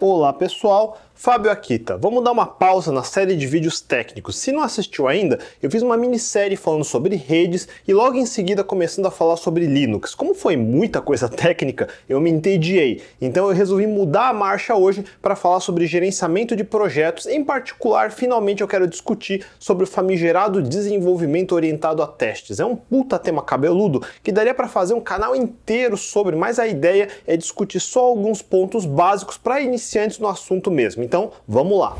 Olá pessoal, Fábio Akita. Vamos dar uma pausa na série de vídeos técnicos. Se não assistiu ainda, eu fiz uma minissérie falando sobre redes e logo em seguida começando a falar sobre Linux. Como foi muita coisa técnica, eu me entediei. Então eu resolvi mudar a marcha hoje para falar sobre gerenciamento de projetos. Em particular, finalmente eu quero discutir sobre o famigerado desenvolvimento orientado a testes. É um puta tema cabeludo que daria para fazer um canal inteiro sobre, mas a ideia é discutir só alguns pontos básicos para iniciantes no assunto mesmo. Então, vamos lá.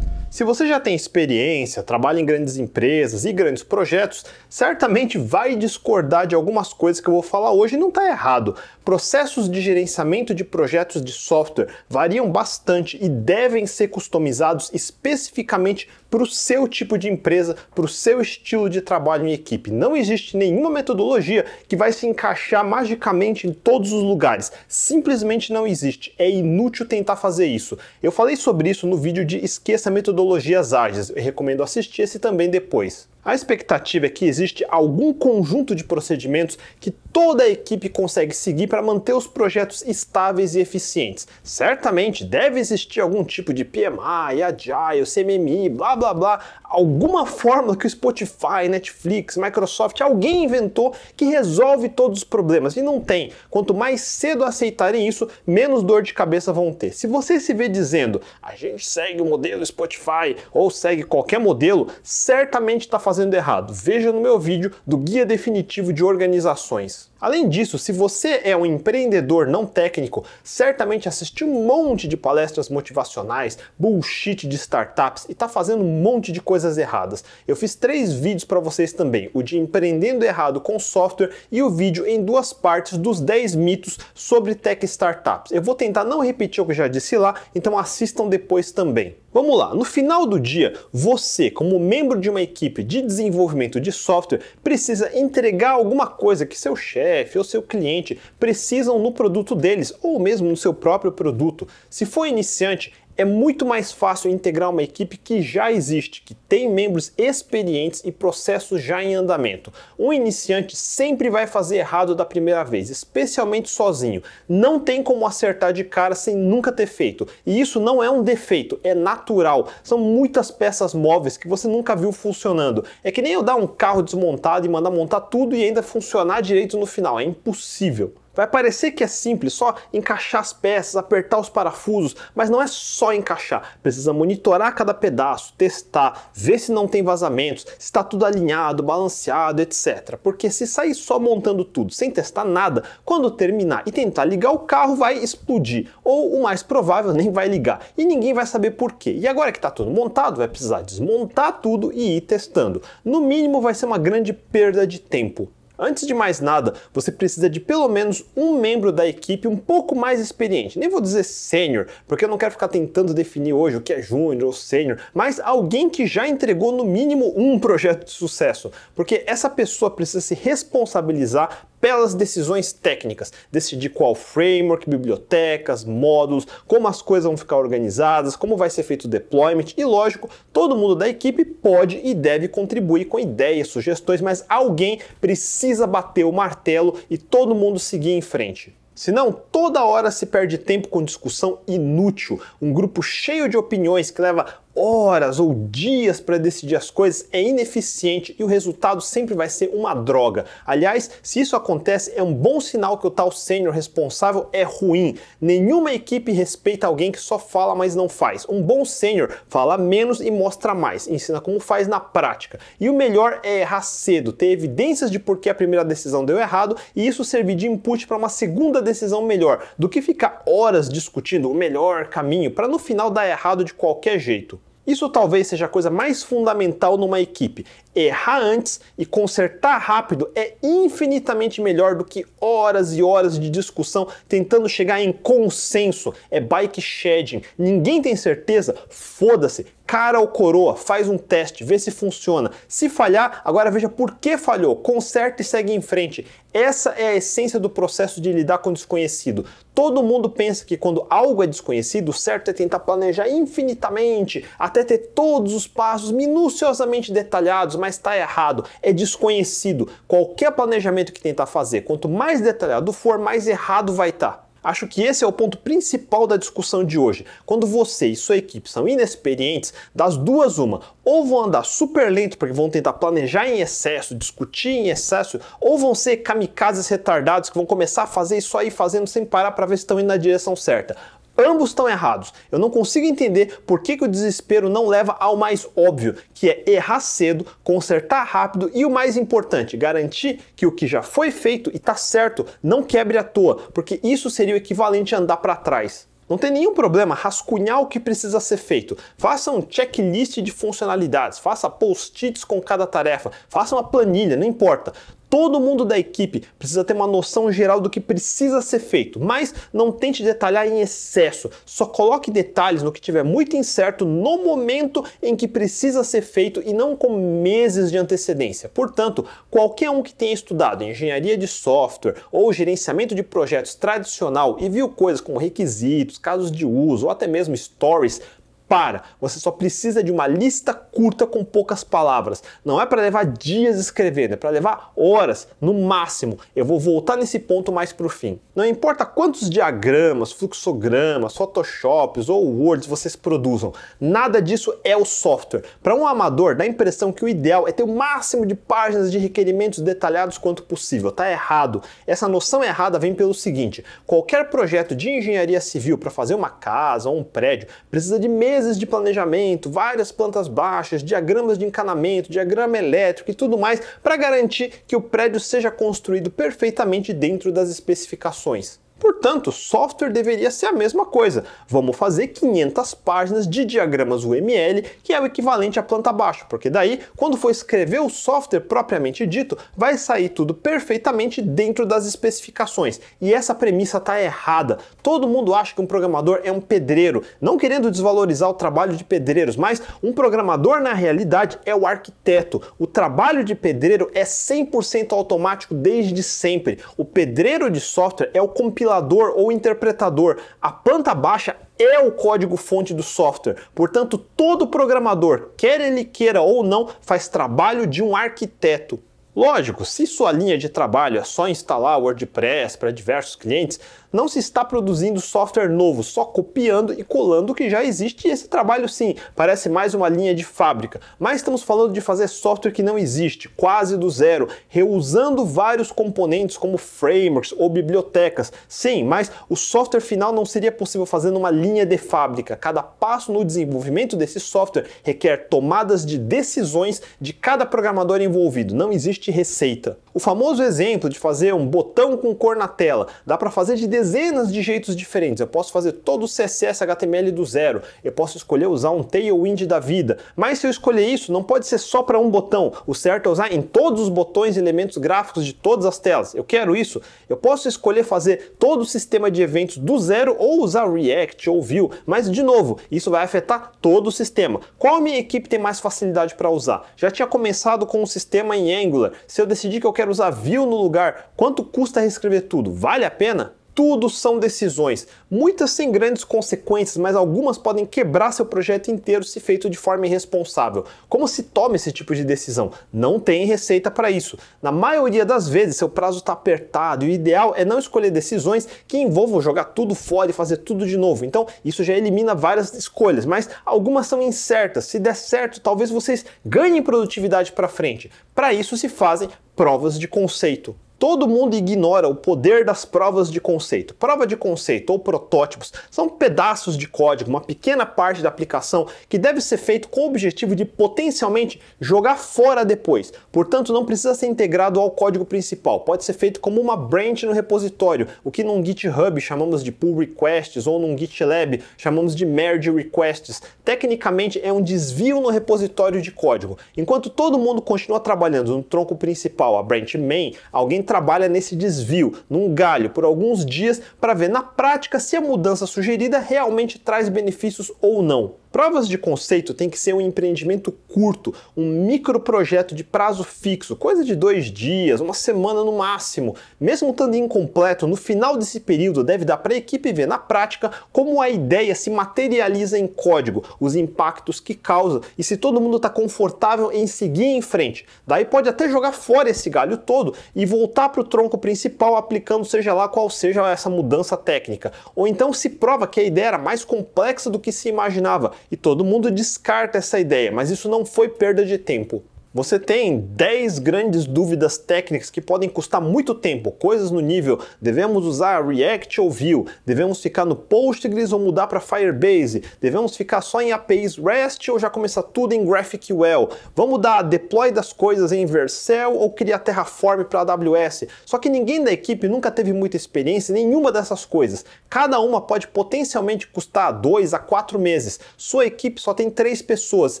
Se você já tem experiência, trabalha em grandes empresas e grandes projetos, certamente vai discordar de algumas coisas que eu vou falar hoje não está errado. Processos de gerenciamento de projetos de software variam bastante e devem ser customizados especificamente para o seu tipo de empresa, para o seu estilo de trabalho em equipe. Não existe nenhuma metodologia que vai se encaixar magicamente em todos os lugares. Simplesmente não existe. É inútil tentar fazer isso. Eu falei sobre isso no vídeo de Esqueça Metodologias Ágeis. Eu recomendo assistir esse também depois. A expectativa é que existe algum conjunto de procedimentos que toda a equipe consegue seguir para manter os projetos estáveis e eficientes. Certamente deve existir algum tipo de PMI, Agile, CMMI, blá blá blá, alguma fórmula que o Spotify, Netflix, Microsoft, alguém inventou que resolve todos os problemas. E não tem. Quanto mais cedo aceitarem isso, menos dor de cabeça vão ter. Se você se vê dizendo, a gente segue o modelo Spotify ou segue qualquer modelo, certamente está fazendo fazendo errado? Veja no meu vídeo do Guia Definitivo de Organizações. Além disso, se você é um empreendedor não técnico, certamente assistiu um monte de palestras motivacionais, bullshit de startups e está fazendo um monte de coisas erradas. Eu fiz três vídeos para vocês também: o de empreendendo errado com software e o vídeo em duas partes dos 10 mitos sobre tech startups. Eu vou tentar não repetir o que já disse lá, então assistam depois também. Vamos lá, no final do dia, você, como membro de uma equipe de desenvolvimento de software, precisa entregar alguma coisa que seu chefe ou seu cliente precisam no produto deles ou mesmo no seu próprio produto. Se for iniciante, é muito mais fácil integrar uma equipe que já existe, que tem membros experientes e processos já em andamento. Um iniciante sempre vai fazer errado da primeira vez, especialmente sozinho. Não tem como acertar de cara sem nunca ter feito. E isso não é um defeito, é natural. São muitas peças móveis que você nunca viu funcionando. É que nem eu dar um carro desmontado e mandar montar tudo e ainda funcionar direito no final. É impossível. Vai parecer que é simples, só encaixar as peças, apertar os parafusos, mas não é só encaixar. Precisa monitorar cada pedaço, testar, ver se não tem vazamentos, se está tudo alinhado, balanceado, etc. Porque se sair só montando tudo sem testar nada, quando terminar e tentar ligar o carro vai explodir, ou o mais provável nem vai ligar e ninguém vai saber por quê. E agora que está tudo montado, vai precisar desmontar tudo e ir testando. No mínimo vai ser uma grande perda de tempo. Antes de mais nada, você precisa de pelo menos um membro da equipe um pouco mais experiente. Nem vou dizer sênior, porque eu não quero ficar tentando definir hoje o que é júnior ou sênior, mas alguém que já entregou no mínimo um projeto de sucesso, porque essa pessoa precisa se responsabilizar pelas decisões técnicas, decidir qual framework, bibliotecas, módulos, como as coisas vão ficar organizadas, como vai ser feito o deployment. E, lógico, todo mundo da equipe pode e deve contribuir com ideias, sugestões, mas alguém precisa bater o martelo e todo mundo seguir em frente. Senão, toda hora se perde tempo com discussão inútil, um grupo cheio de opiniões que leva horas ou dias para decidir as coisas é ineficiente e o resultado sempre vai ser uma droga. Aliás, se isso acontece, é um bom sinal que o tal sênior responsável é ruim. Nenhuma equipe respeita alguém que só fala, mas não faz. Um bom sênior fala menos e mostra mais, ensina como faz na prática. E o melhor é errar cedo, ter evidências de por que a primeira decisão deu errado e isso servir de input para uma segunda decisão melhor, do que ficar horas discutindo o melhor caminho para no final dar errado de qualquer jeito. Isso talvez seja a coisa mais fundamental numa equipe. Errar antes e consertar rápido é infinitamente melhor do que horas e horas de discussão tentando chegar em consenso. É bike shedding. Ninguém tem certeza? Foda-se. Cara ou coroa, faz um teste, vê se funciona. Se falhar, agora veja por que falhou, conserta e segue em frente. Essa é a essência do processo de lidar com o desconhecido. Todo mundo pensa que quando algo é desconhecido, o certo é tentar planejar infinitamente, até ter todos os passos minuciosamente detalhados, mas está errado. É desconhecido. Qualquer planejamento que tentar fazer, quanto mais detalhado for, mais errado vai estar. Tá. Acho que esse é o ponto principal da discussão de hoje. Quando você e sua equipe são inexperientes, das duas uma, ou vão andar super lento porque vão tentar planejar em excesso, discutir em excesso, ou vão ser kamikazes retardados que vão começar a fazer isso aí fazendo sem parar para ver se estão indo na direção certa. Ambos estão errados. Eu não consigo entender por que, que o desespero não leva ao mais óbvio, que é errar cedo, consertar rápido e o mais importante, garantir que o que já foi feito e está certo não quebre à toa, porque isso seria o equivalente a andar para trás. Não tem nenhum problema rascunhar o que precisa ser feito. Faça um checklist de funcionalidades, faça post-its com cada tarefa, faça uma planilha, não importa. Todo mundo da equipe precisa ter uma noção geral do que precisa ser feito, mas não tente detalhar em excesso. Só coloque detalhes no que tiver muito incerto no momento em que precisa ser feito e não com meses de antecedência. Portanto, qualquer um que tenha estudado engenharia de software ou gerenciamento de projetos tradicional e viu coisas como requisitos, casos de uso ou até mesmo stories para. Você só precisa de uma lista curta com poucas palavras. Não é para levar dias escrevendo, é para levar horas no máximo. Eu vou voltar nesse ponto mais para o fim. Não importa quantos diagramas, fluxogramas, photoshops ou words vocês produzam, nada disso é o software. Para um amador, dá a impressão que o ideal é ter o máximo de páginas de requerimentos detalhados quanto possível. Tá errado. Essa noção errada vem pelo seguinte: qualquer projeto de engenharia civil para fazer uma casa ou um prédio precisa de meses meses de planejamento, várias plantas baixas, diagramas de encanamento, diagrama elétrico e tudo mais para garantir que o prédio seja construído perfeitamente dentro das especificações. Portanto, software deveria ser a mesma coisa. Vamos fazer 500 páginas de diagramas UML, que é o equivalente à planta baixa, porque daí, quando for escrever o software propriamente dito, vai sair tudo perfeitamente dentro das especificações. E essa premissa está errada. Todo mundo acha que um programador é um pedreiro, não querendo desvalorizar o trabalho de pedreiros, mas um programador na realidade é o arquiteto. O trabalho de pedreiro é 100% automático desde sempre. O pedreiro de software é o compilador compilador ou interpretador. A planta baixa é o código-fonte do software. Portanto, todo programador, quer ele queira ou não, faz trabalho de um arquiteto. Lógico, se sua linha de trabalho é só instalar WordPress para diversos clientes, não se está produzindo software novo, só copiando e colando o que já existe. E esse trabalho, sim, parece mais uma linha de fábrica. Mas estamos falando de fazer software que não existe, quase do zero, reusando vários componentes como frameworks ou bibliotecas. Sim, mas o software final não seria possível fazer numa linha de fábrica. Cada passo no desenvolvimento desse software requer tomadas de decisões de cada programador envolvido. Não existe receita. O famoso exemplo de fazer um botão com cor na tela, dá para fazer de dezenas de jeitos diferentes. Eu posso fazer todo o CSS HTML do zero, eu posso escolher usar um Tailwind da vida. Mas se eu escolher isso, não pode ser só para um botão. O certo é usar em todos os botões e elementos gráficos de todas as telas. Eu quero isso. Eu posso escolher fazer todo o sistema de eventos do zero ou usar React ou Vue, mas de novo, isso vai afetar todo o sistema. Qual minha equipe tem mais facilidade para usar? Já tinha começado com um sistema em Angular. Se eu decidir que eu quero usar Vue no lugar, quanto custa reescrever tudo? Vale a pena? tudo são decisões, muitas sem grandes consequências, mas algumas podem quebrar seu projeto inteiro se feito de forma irresponsável. Como se toma esse tipo de decisão? Não tem receita para isso. Na maioria das vezes, seu prazo está apertado e o ideal é não escolher decisões que envolvam jogar tudo fora e fazer tudo de novo. Então, isso já elimina várias escolhas, mas algumas são incertas. Se der certo, talvez vocês ganhem produtividade para frente. Para isso se fazem provas de conceito. Todo mundo ignora o poder das provas de conceito. Prova de conceito ou protótipos são pedaços de código, uma pequena parte da aplicação que deve ser feito com o objetivo de potencialmente jogar fora depois. Portanto, não precisa ser integrado ao código principal. Pode ser feito como uma branch no repositório, o que num GitHub chamamos de pull requests ou num GitLab chamamos de merge requests. Tecnicamente é um desvio no repositório de código. Enquanto todo mundo continua trabalhando no tronco principal, a branch main, alguém trabalha nesse desvio, num galho, por alguns dias para ver na prática se a mudança sugerida realmente traz benefícios ou não. Provas de conceito tem que ser um empreendimento curto, um micro projeto de prazo fixo, coisa de dois dias, uma semana no máximo. Mesmo estando incompleto, no final desse período deve dar para a equipe ver na prática como a ideia se materializa em código, os impactos que causa e se todo mundo está confortável em seguir em frente. Daí pode até jogar fora esse galho todo e voltar para o tronco principal aplicando seja lá qual seja essa mudança técnica. Ou então se prova que a ideia era mais complexa do que se imaginava e todo mundo descarta essa ideia, mas isso não foi perda de tempo. Você tem 10 grandes dúvidas técnicas que podem custar muito tempo, coisas no nível devemos usar React ou Vue, devemos ficar no Postgres ou mudar para Firebase, devemos ficar só em APIs REST ou já começar tudo em GraphQL, vamos dar deploy das coisas em Vercel ou criar Terraform para AWS. Só que ninguém da equipe nunca teve muita experiência em nenhuma dessas coisas. Cada uma pode potencialmente custar 2 a 4 meses. Sua equipe só tem 3 pessoas,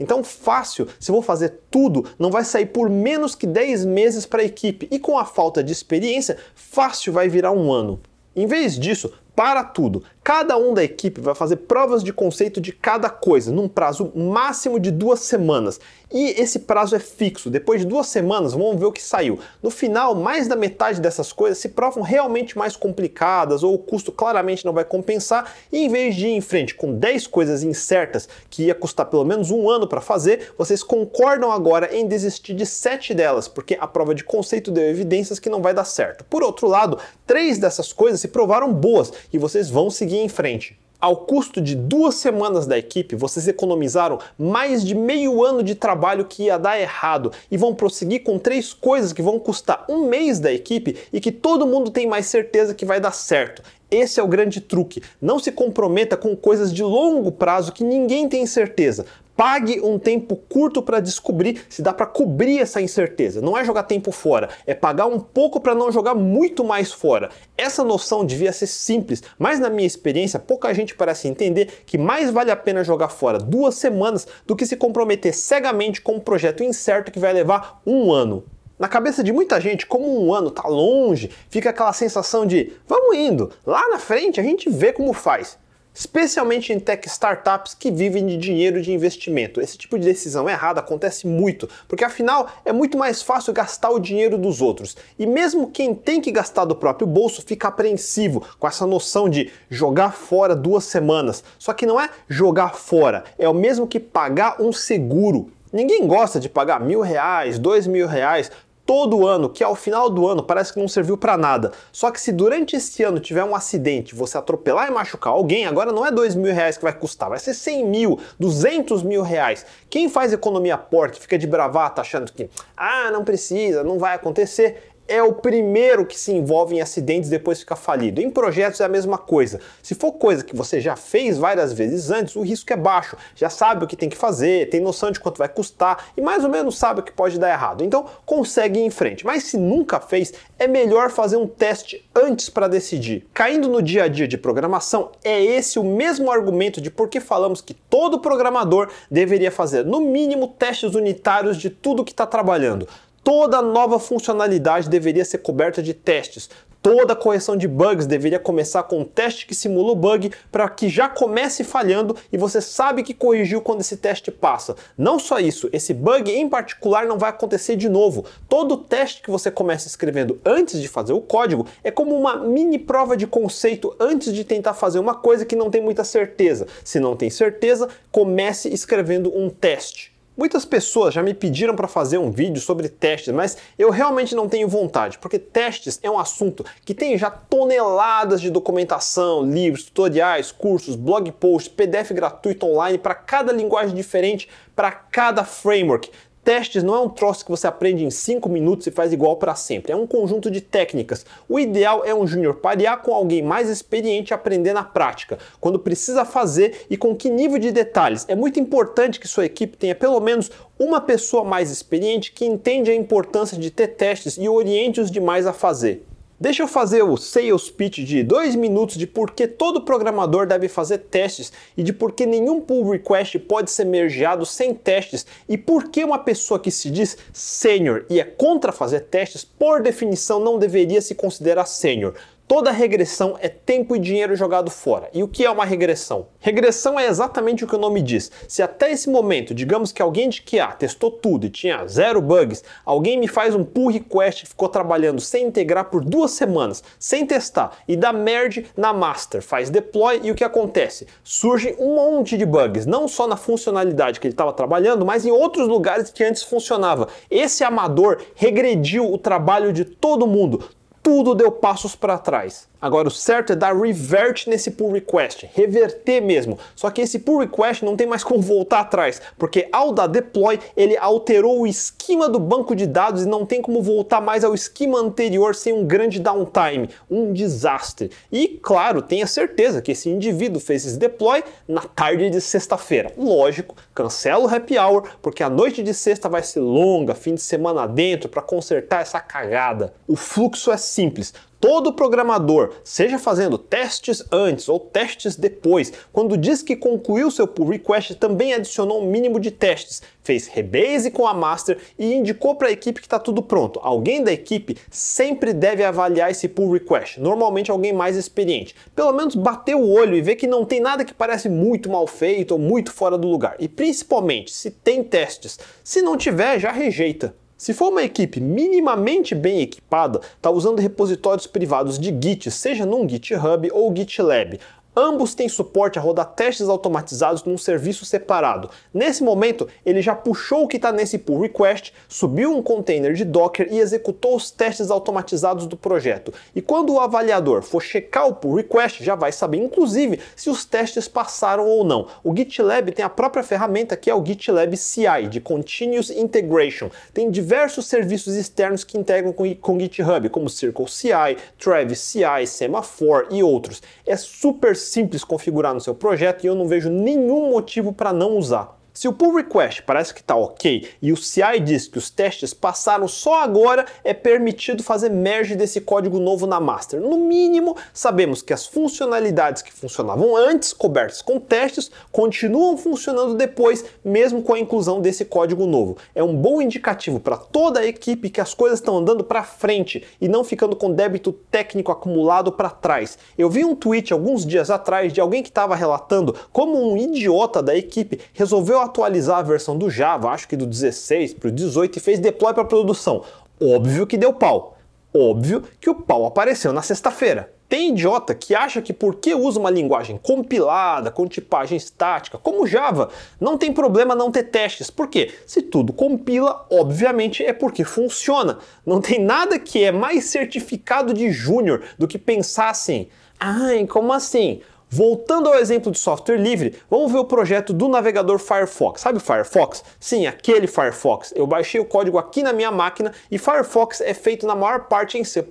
então fácil, se vou fazer tudo, não vai sair por menos que 10 meses para a equipe e com a falta de experiência, fácil vai virar um ano. Em vez disso, para tudo. Cada um da equipe vai fazer provas de conceito de cada coisa, num prazo máximo de duas semanas. E esse prazo é fixo. Depois de duas semanas, vamos ver o que saiu. No final, mais da metade dessas coisas se provam realmente mais complicadas ou o custo claramente não vai compensar. E em vez de ir em frente com 10 coisas incertas que ia custar pelo menos um ano para fazer, vocês concordam agora em desistir de 7 delas, porque a prova de conceito deu evidências que não vai dar certo. Por outro lado, três dessas coisas se provaram boas e vocês vão seguir em frente. Ao custo de duas semanas da equipe, vocês economizaram mais de meio ano de trabalho que ia dar errado e vão prosseguir com três coisas que vão custar um mês da equipe e que todo mundo tem mais certeza que vai dar certo. Esse é o grande truque. Não se comprometa com coisas de longo prazo que ninguém tem certeza. Pague um tempo curto para descobrir se dá para cobrir essa incerteza. Não é jogar tempo fora, é pagar um pouco para não jogar muito mais fora. Essa noção devia ser simples, mas na minha experiência, pouca gente parece entender que mais vale a pena jogar fora duas semanas do que se comprometer cegamente com um projeto incerto que vai levar um ano. Na cabeça de muita gente, como um ano está longe, fica aquela sensação de vamos indo, lá na frente a gente vê como faz especialmente em tech startups que vivem de dinheiro de investimento. Esse tipo de decisão errada acontece muito, porque afinal é muito mais fácil gastar o dinheiro dos outros. E mesmo quem tem que gastar do próprio bolso fica apreensivo com essa noção de jogar fora duas semanas. Só que não é jogar fora, é o mesmo que pagar um seguro. Ninguém gosta de pagar mil reais, dois mil reais todo ano, que ao final do ano parece que não serviu para nada. Só que se durante esse ano tiver um acidente, você atropelar e machucar alguém, agora não é dois mil reais que vai custar, vai ser 100 mil, 200 mil reais. Quem faz economia porca fica de bravata achando que, ah, não precisa, não vai acontecer, é o primeiro que se envolve em acidentes e depois fica falido. Em projetos é a mesma coisa. Se for coisa que você já fez várias vezes antes, o risco é baixo. Já sabe o que tem que fazer, tem noção de quanto vai custar e mais ou menos sabe o que pode dar errado. Então consegue ir em frente. Mas se nunca fez, é melhor fazer um teste antes para decidir. Caindo no dia a dia de programação, é esse o mesmo argumento de por que falamos que todo programador deveria fazer no mínimo testes unitários de tudo que está trabalhando. Toda nova funcionalidade deveria ser coberta de testes. Toda correção de bugs deveria começar com um teste que simula o bug para que já comece falhando e você sabe que corrigiu quando esse teste passa. Não só isso, esse bug em particular não vai acontecer de novo. Todo teste que você começa escrevendo antes de fazer o código é como uma mini prova de conceito antes de tentar fazer uma coisa que não tem muita certeza. Se não tem certeza, comece escrevendo um teste. Muitas pessoas já me pediram para fazer um vídeo sobre testes, mas eu realmente não tenho vontade, porque testes é um assunto que tem já toneladas de documentação, livros, tutoriais, cursos, blog posts, PDF gratuito online para cada linguagem diferente, para cada framework. Testes não é um troço que você aprende em 5 minutos e faz igual para sempre. É um conjunto de técnicas. O ideal é um júnior parear com alguém mais experiente e aprender na prática, quando precisa fazer e com que nível de detalhes. É muito importante que sua equipe tenha pelo menos uma pessoa mais experiente que entende a importância de ter testes e oriente os demais a fazer. Deixa eu fazer o sales pitch de dois minutos de por que todo programador deve fazer testes e de por que nenhum pull request pode ser mergeado sem testes e por que uma pessoa que se diz sênior e é contra fazer testes, por definição não deveria se considerar sênior. Toda regressão é tempo e dinheiro jogado fora. E o que é uma regressão? Regressão é exatamente o que o nome diz. Se até esse momento, digamos que alguém de QA testou tudo e tinha zero bugs, alguém me faz um pull request e ficou trabalhando sem integrar por duas semanas, sem testar, e dá merge na master, faz deploy e o que acontece? Surge um monte de bugs, não só na funcionalidade que ele estava trabalhando, mas em outros lugares que antes funcionava. Esse amador regrediu o trabalho de todo mundo tudo deu passos para trás. Agora o certo é dar revert nesse pull request, reverter mesmo. Só que esse pull request não tem mais como voltar atrás, porque ao dar deploy ele alterou o esquema do banco de dados e não tem como voltar mais ao esquema anterior sem um grande downtime, um desastre. E claro, tenha certeza que esse indivíduo fez esse deploy na tarde de sexta-feira. Lógico, cancela o happy hour, porque a noite de sexta vai ser longa, fim de semana dentro para consertar essa cagada. O fluxo é simples. Todo programador, seja fazendo testes antes ou testes depois, quando diz que concluiu seu pull request, também adicionou um mínimo de testes, fez rebase com a master e indicou para a equipe que está tudo pronto. Alguém da equipe sempre deve avaliar esse pull request, normalmente alguém mais experiente. Pelo menos bater o olho e ver que não tem nada que parece muito mal feito ou muito fora do lugar. E principalmente, se tem testes. Se não tiver, já rejeita. Se for uma equipe minimamente bem equipada, está usando repositórios privados de Git, seja num GitHub ou GitLab, Ambos têm suporte a rodar testes automatizados num serviço separado. Nesse momento, ele já puxou o que está nesse pull request, subiu um container de Docker e executou os testes automatizados do projeto. E quando o avaliador for checar o pull request, já vai saber, inclusive, se os testes passaram ou não. O GitLab tem a própria ferramenta que é o GitLab CI, de Continuous Integration. Tem diversos serviços externos que integram com, com GitHub, como Circle CI, Travis CI, Semaphore e outros. É super simples configurar no seu projeto e eu não vejo nenhum motivo para não usar. Se o pull request parece que está ok e o CI diz que os testes passaram só agora, é permitido fazer merge desse código novo na master. No mínimo, sabemos que as funcionalidades que funcionavam antes, cobertas com testes, continuam funcionando depois, mesmo com a inclusão desse código novo. É um bom indicativo para toda a equipe que as coisas estão andando para frente e não ficando com débito técnico acumulado para trás. Eu vi um tweet alguns dias atrás de alguém que estava relatando como um idiota da equipe resolveu atualizar a versão do Java, acho que do 16 para o 18 e fez deploy para produção. Óbvio que deu pau. Óbvio que o pau apareceu na sexta-feira. Tem idiota que acha que porque usa uma linguagem compilada, com tipagem estática, como Java, não tem problema não ter testes. Por quê? Se tudo compila, obviamente é porque funciona. Não tem nada que é mais certificado de júnior do que pensar assim. Ai, como assim? Voltando ao exemplo de software livre, vamos ver o projeto do navegador Firefox. Sabe Firefox? Sim, aquele Firefox. Eu baixei o código aqui na minha máquina e Firefox é feito na maior parte em C++,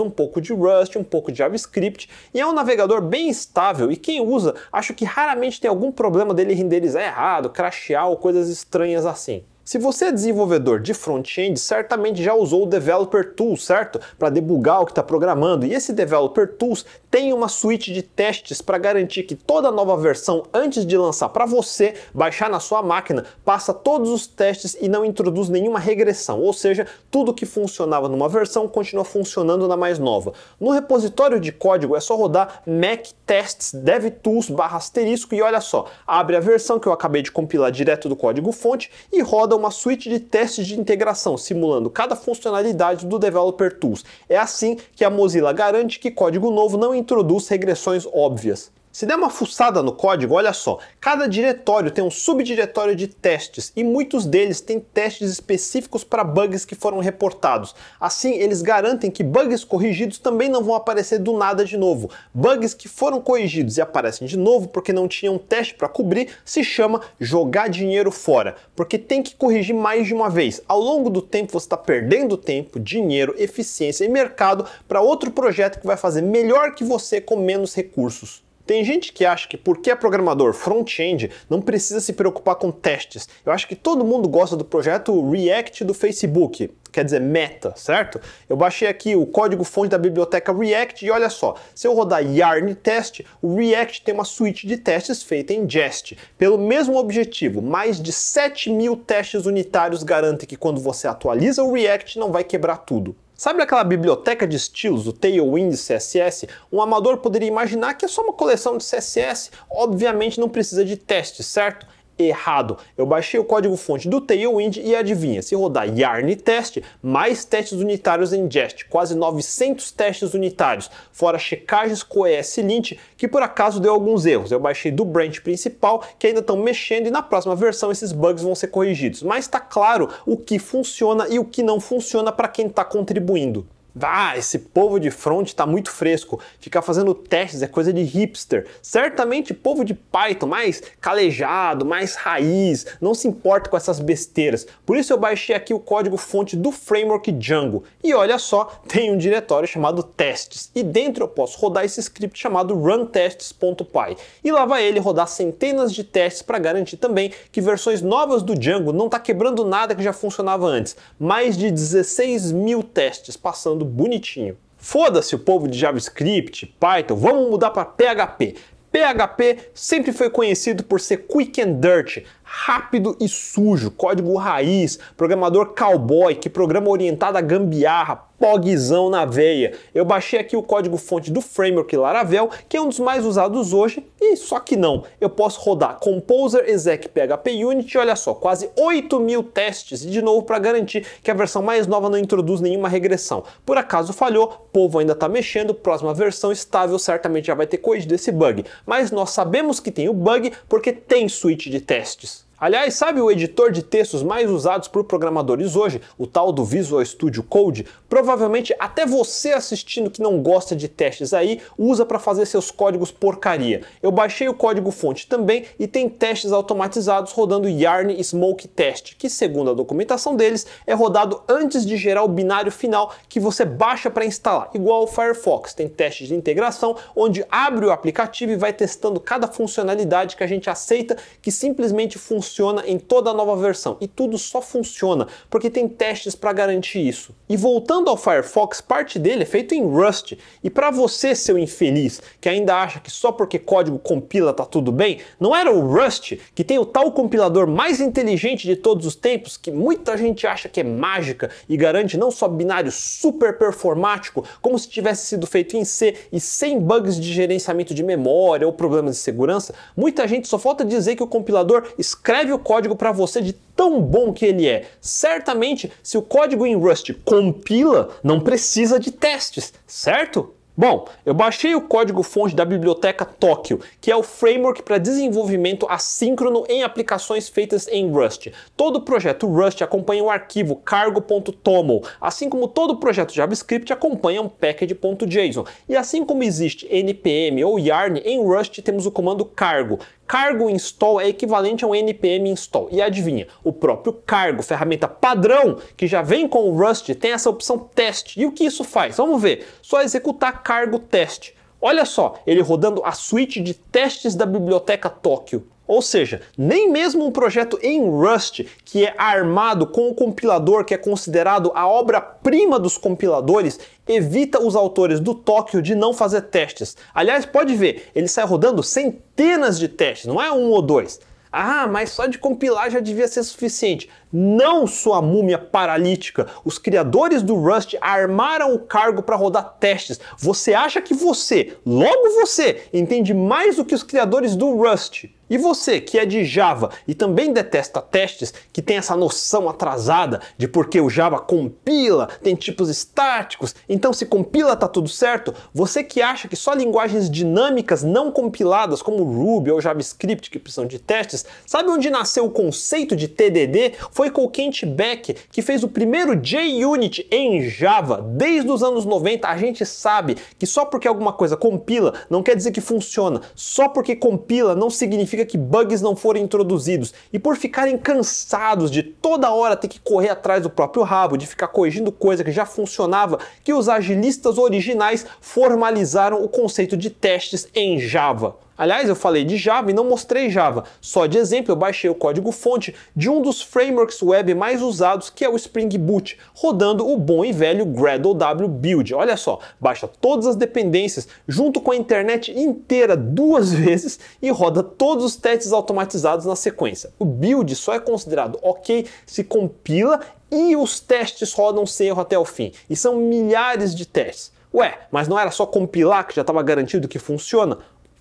um pouco de Rust, um pouco de JavaScript e é um navegador bem estável e quem usa acho que raramente tem algum problema dele renderizar errado, crashear ou coisas estranhas assim. Se você é desenvolvedor de front-end, certamente já usou o Developer Tools, certo? Para debugar o que está programando. E esse Developer Tools tem uma suíte de testes para garantir que toda nova versão, antes de lançar para você, baixar na sua máquina, passa todos os testes e não introduz nenhuma regressão. Ou seja, tudo que funcionava numa versão continua funcionando na mais nova. No repositório de código é só rodar Mac tests devtools barra asterisco e olha só, abre a versão que eu acabei de compilar direto do código fonte e roda uma suite de testes de integração, simulando cada funcionalidade do Developer Tools. É assim que a Mozilla garante que código novo não introduz regressões óbvias. Se der uma fuçada no código, olha só, cada diretório tem um subdiretório de testes e muitos deles têm testes específicos para bugs que foram reportados. Assim, eles garantem que bugs corrigidos também não vão aparecer do nada de novo. Bugs que foram corrigidos e aparecem de novo porque não tinham um teste para cobrir se chama jogar dinheiro fora, porque tem que corrigir mais de uma vez. Ao longo do tempo você está perdendo tempo, dinheiro, eficiência e mercado para outro projeto que vai fazer melhor que você com menos recursos. Tem gente que acha que porque é programador front-end não precisa se preocupar com testes. Eu acho que todo mundo gosta do projeto React do Facebook, quer dizer Meta, certo? Eu baixei aqui o código fonte da biblioteca React e olha só, se eu rodar yarn test, o React tem uma suíte de testes feita em Jest. Pelo mesmo objetivo, mais de 7 mil testes unitários garantem que quando você atualiza o React não vai quebrar tudo. Sabe aquela biblioteca de estilos, o Tailwind CSS? Um amador poderia imaginar que é só uma coleção de CSS, obviamente não precisa de testes, certo? Errado. Eu baixei o código-fonte do Tailwind e adivinha, se rodar yarn test, mais testes unitários em Jest, quase 900 testes unitários, fora checagens com ESLint, que por acaso deu alguns erros. Eu baixei do branch principal, que ainda estão mexendo e na próxima versão esses bugs vão ser corrigidos. Mas está claro o que funciona e o que não funciona para quem está contribuindo. Ah, esse povo de front está muito fresco. Ficar fazendo testes é coisa de hipster. Certamente povo de Python mais calejado, mais raiz, não se importa com essas besteiras. Por isso eu baixei aqui o código fonte do framework Django. E olha só, tem um diretório chamado testes. E dentro eu posso rodar esse script chamado runtests.py. E lá vai ele rodar centenas de testes para garantir também que versões novas do Django não tá quebrando nada que já funcionava antes. Mais de 16 mil testes passando bonitinho. Foda-se o povo de JavaScript, Python, vamos mudar para PHP. PHP sempre foi conhecido por ser quick and dirty, rápido e sujo, código raiz, programador cowboy que programa orientado a gambiarra, pogzão na veia. Eu baixei aqui o código fonte do framework Laravel, que é um dos mais usados hoje, e só que não, eu posso rodar Composer exec PHP Unity, olha só, quase 8 mil testes, e de novo para garantir que a versão mais nova não introduz nenhuma regressão. Por acaso falhou, povo ainda está mexendo, próxima versão estável certamente já vai ter corrigido esse bug, mas nós sabemos que tem o bug porque tem suíte de testes. Aliás, sabe o editor de textos mais usados por programadores hoje, o tal do Visual Studio Code? Provavelmente até você assistindo que não gosta de testes aí usa para fazer seus códigos porcaria. Eu baixei o código fonte também e tem testes automatizados rodando Yarn Smoke Test, que segundo a documentação deles é rodado antes de gerar o binário final que você baixa para instalar, igual o Firefox. Tem testes de integração onde abre o aplicativo e vai testando cada funcionalidade que a gente aceita que simplesmente funciona funciona em toda a nova versão e tudo só funciona porque tem testes para garantir isso. E voltando ao Firefox, parte dele é feito em Rust. E para você, seu infeliz, que ainda acha que só porque código compila tá tudo bem, não era o Rust que tem o tal compilador mais inteligente de todos os tempos que muita gente acha que é mágica e garante não só binário super performático, como se tivesse sido feito em C e sem bugs de gerenciamento de memória ou problemas de segurança. Muita gente só falta dizer que o compilador escreve escreve o código para você de tão bom que ele é. Certamente, se o código em Rust compila, não precisa de testes, certo? Bom, eu baixei o código-fonte da biblioteca Tokyo, que é o framework para desenvolvimento assíncrono em aplicações feitas em Rust. Todo projeto Rust acompanha o arquivo cargo.toml, assim como todo projeto JavaScript acompanha um package.json. E assim como existe npm ou yarn, em Rust temos o comando cargo, Cargo install é equivalente a um npm install. E adivinha, o próprio cargo, ferramenta padrão que já vem com o Rust, tem essa opção teste. E o que isso faz? Vamos ver. Só executar cargo teste. Olha só, ele rodando a suite de testes da biblioteca Tóquio. Ou seja, nem mesmo um projeto em Rust, que é armado com o compilador que é considerado a obra-prima dos compiladores, evita os autores do Tóquio de não fazer testes. Aliás, pode ver, ele sai rodando centenas de testes, não é um ou dois. Ah, mas só de compilar já devia ser suficiente. Não, sua múmia paralítica. Os criadores do Rust armaram o cargo para rodar testes. Você acha que você, logo você, entende mais do que os criadores do Rust? E você que é de Java e também detesta testes, que tem essa noção atrasada de porque o Java compila, tem tipos estáticos, então se compila tá tudo certo? Você que acha que só linguagens dinâmicas não compiladas como Ruby ou JavaScript que precisam de testes, sabe onde nasceu o conceito de TDD? Foi com o Kent Beck, que fez o primeiro JUnit em Java. Desde os anos 90 a gente sabe que só porque alguma coisa compila não quer dizer que funciona. Só porque compila não significa significa que bugs não foram introduzidos. E por ficarem cansados de toda hora ter que correr atrás do próprio rabo, de ficar corrigindo coisa que já funcionava, que os agilistas originais formalizaram o conceito de testes em Java. Aliás, eu falei de Java e não mostrei Java. Só de exemplo, eu baixei o código-fonte de um dos frameworks web mais usados, que é o Spring Boot, rodando o bom e velho Gradle W Build. Olha só, baixa todas as dependências junto com a internet inteira duas vezes e roda todos os testes automatizados na sequência. O build só é considerado ok se compila e os testes rodam sem erro até o fim. E são milhares de testes. Ué, mas não era só compilar que já estava garantido que funciona?